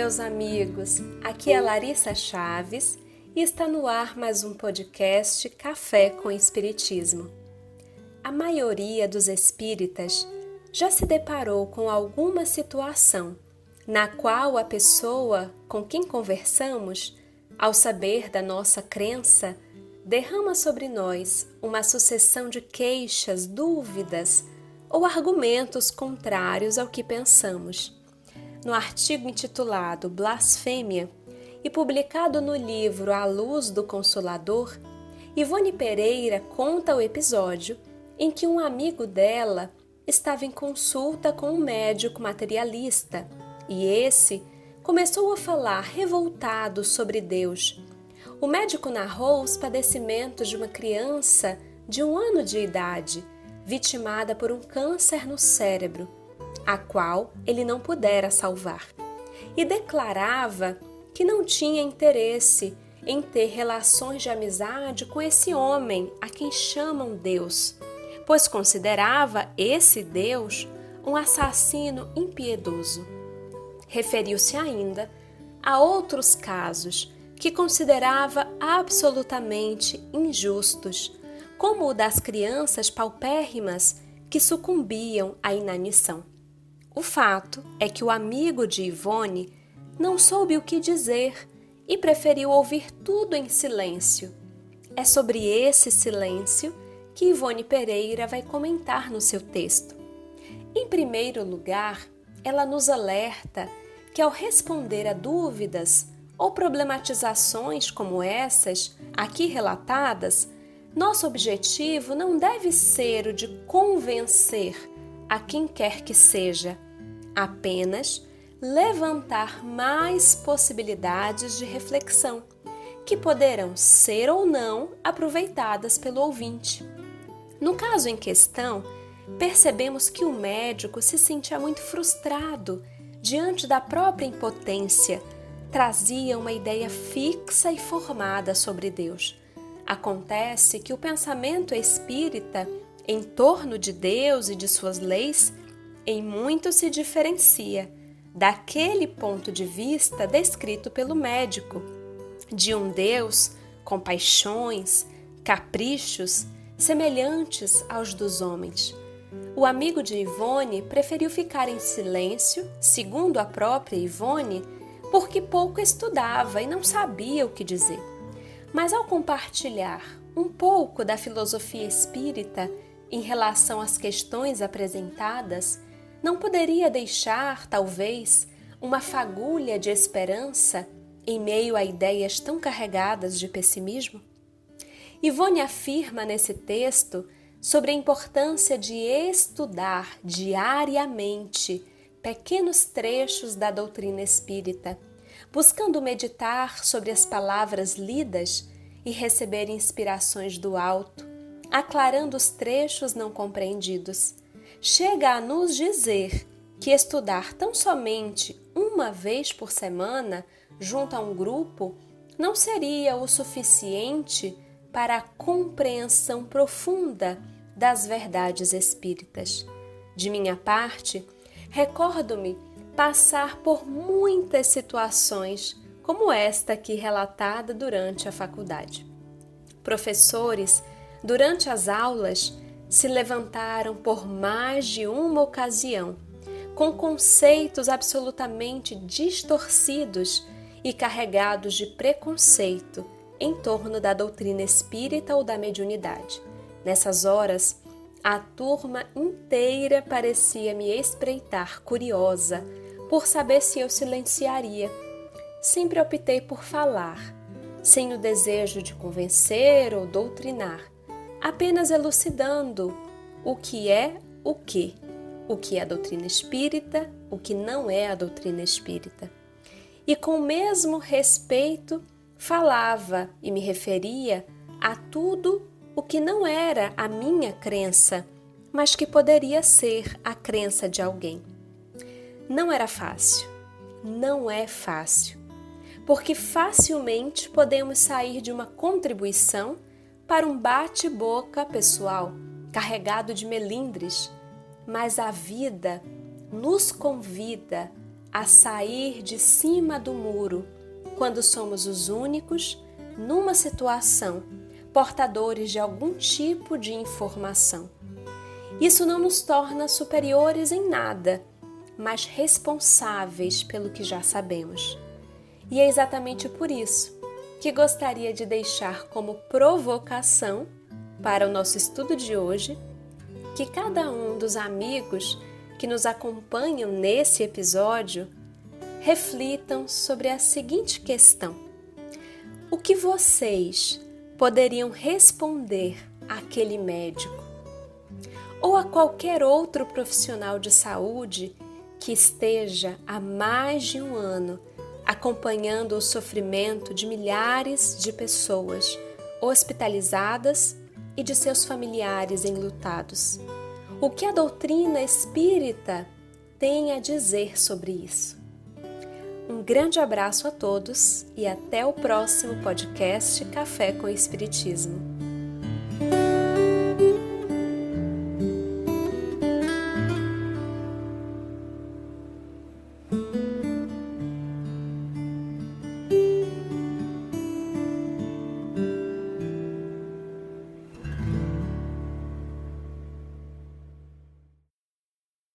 meus amigos. Aqui é Larissa Chaves e está no ar mais um podcast Café com Espiritismo. A maioria dos espíritas já se deparou com alguma situação na qual a pessoa com quem conversamos, ao saber da nossa crença, derrama sobre nós uma sucessão de queixas, dúvidas ou argumentos contrários ao que pensamos no artigo intitulado Blasfêmia e publicado no livro A Luz do Consolador, Ivone Pereira conta o episódio em que um amigo dela estava em consulta com um médico materialista e esse começou a falar revoltado sobre Deus. O médico narrou os padecimentos de uma criança de um ano de idade, vitimada por um câncer no cérebro a qual ele não pudera salvar, e declarava que não tinha interesse em ter relações de amizade com esse homem a quem chamam Deus, pois considerava esse Deus um assassino impiedoso. Referiu-se ainda a outros casos que considerava absolutamente injustos, como o das crianças paupérrimas que sucumbiam à inanição. O fato é que o amigo de Ivone não soube o que dizer e preferiu ouvir tudo em silêncio. É sobre esse silêncio que Ivone Pereira vai comentar no seu texto. Em primeiro lugar, ela nos alerta que ao responder a dúvidas ou problematizações como essas aqui relatadas, nosso objetivo não deve ser o de convencer a quem quer que seja, apenas levantar mais possibilidades de reflexão, que poderão ser ou não aproveitadas pelo ouvinte. No caso em questão, percebemos que o médico se sentia muito frustrado diante da própria impotência, trazia uma ideia fixa e formada sobre Deus. Acontece que o pensamento espírita em torno de Deus e de suas leis, em muito se diferencia daquele ponto de vista descrito pelo médico, de um Deus com paixões, caprichos semelhantes aos dos homens. O amigo de Ivone preferiu ficar em silêncio, segundo a própria Ivone, porque pouco estudava e não sabia o que dizer. Mas ao compartilhar um pouco da filosofia espírita em relação às questões apresentadas, não poderia deixar, talvez, uma fagulha de esperança em meio a ideias tão carregadas de pessimismo? Ivone afirma nesse texto sobre a importância de estudar diariamente pequenos trechos da doutrina espírita, buscando meditar sobre as palavras lidas e receber inspirações do alto, aclarando os trechos não compreendidos, chega a nos dizer que estudar tão somente uma vez por semana junto a um grupo não seria o suficiente para a compreensão profunda das verdades espíritas. De minha parte, recordo-me passar por muitas situações como esta aqui relatada durante a faculdade. Professores durante as aulas, se levantaram por mais de uma ocasião, com conceitos absolutamente distorcidos e carregados de preconceito em torno da doutrina espírita ou da mediunidade. Nessas horas, a turma inteira parecia me espreitar, curiosa, por saber se eu silenciaria. Sempre optei por falar, sem o desejo de convencer ou doutrinar, apenas elucidando o que é o que, o que é a doutrina espírita, o que não é a doutrina espírita. E com o mesmo respeito falava e me referia a tudo o que não era a minha crença, mas que poderia ser a crença de alguém. Não era fácil, não é fácil, porque facilmente podemos sair de uma contribuição para um bate-boca pessoal carregado de melindres, mas a vida nos convida a sair de cima do muro quando somos os únicos, numa situação, portadores de algum tipo de informação. Isso não nos torna superiores em nada, mas responsáveis pelo que já sabemos. E é exatamente por isso que gostaria de deixar como provocação para o nosso estudo de hoje que cada um dos amigos que nos acompanham nesse episódio reflitam sobre a seguinte questão: O que vocês poderiam responder àquele médico ou a qualquer outro profissional de saúde que esteja há mais de um ano acompanhando o sofrimento de milhares de pessoas hospitalizadas e de seus familiares enlutados? O que a doutrina espírita tem a dizer sobre isso? Um grande abraço a todos e até o próximo podcast Café com Espiritismo. thank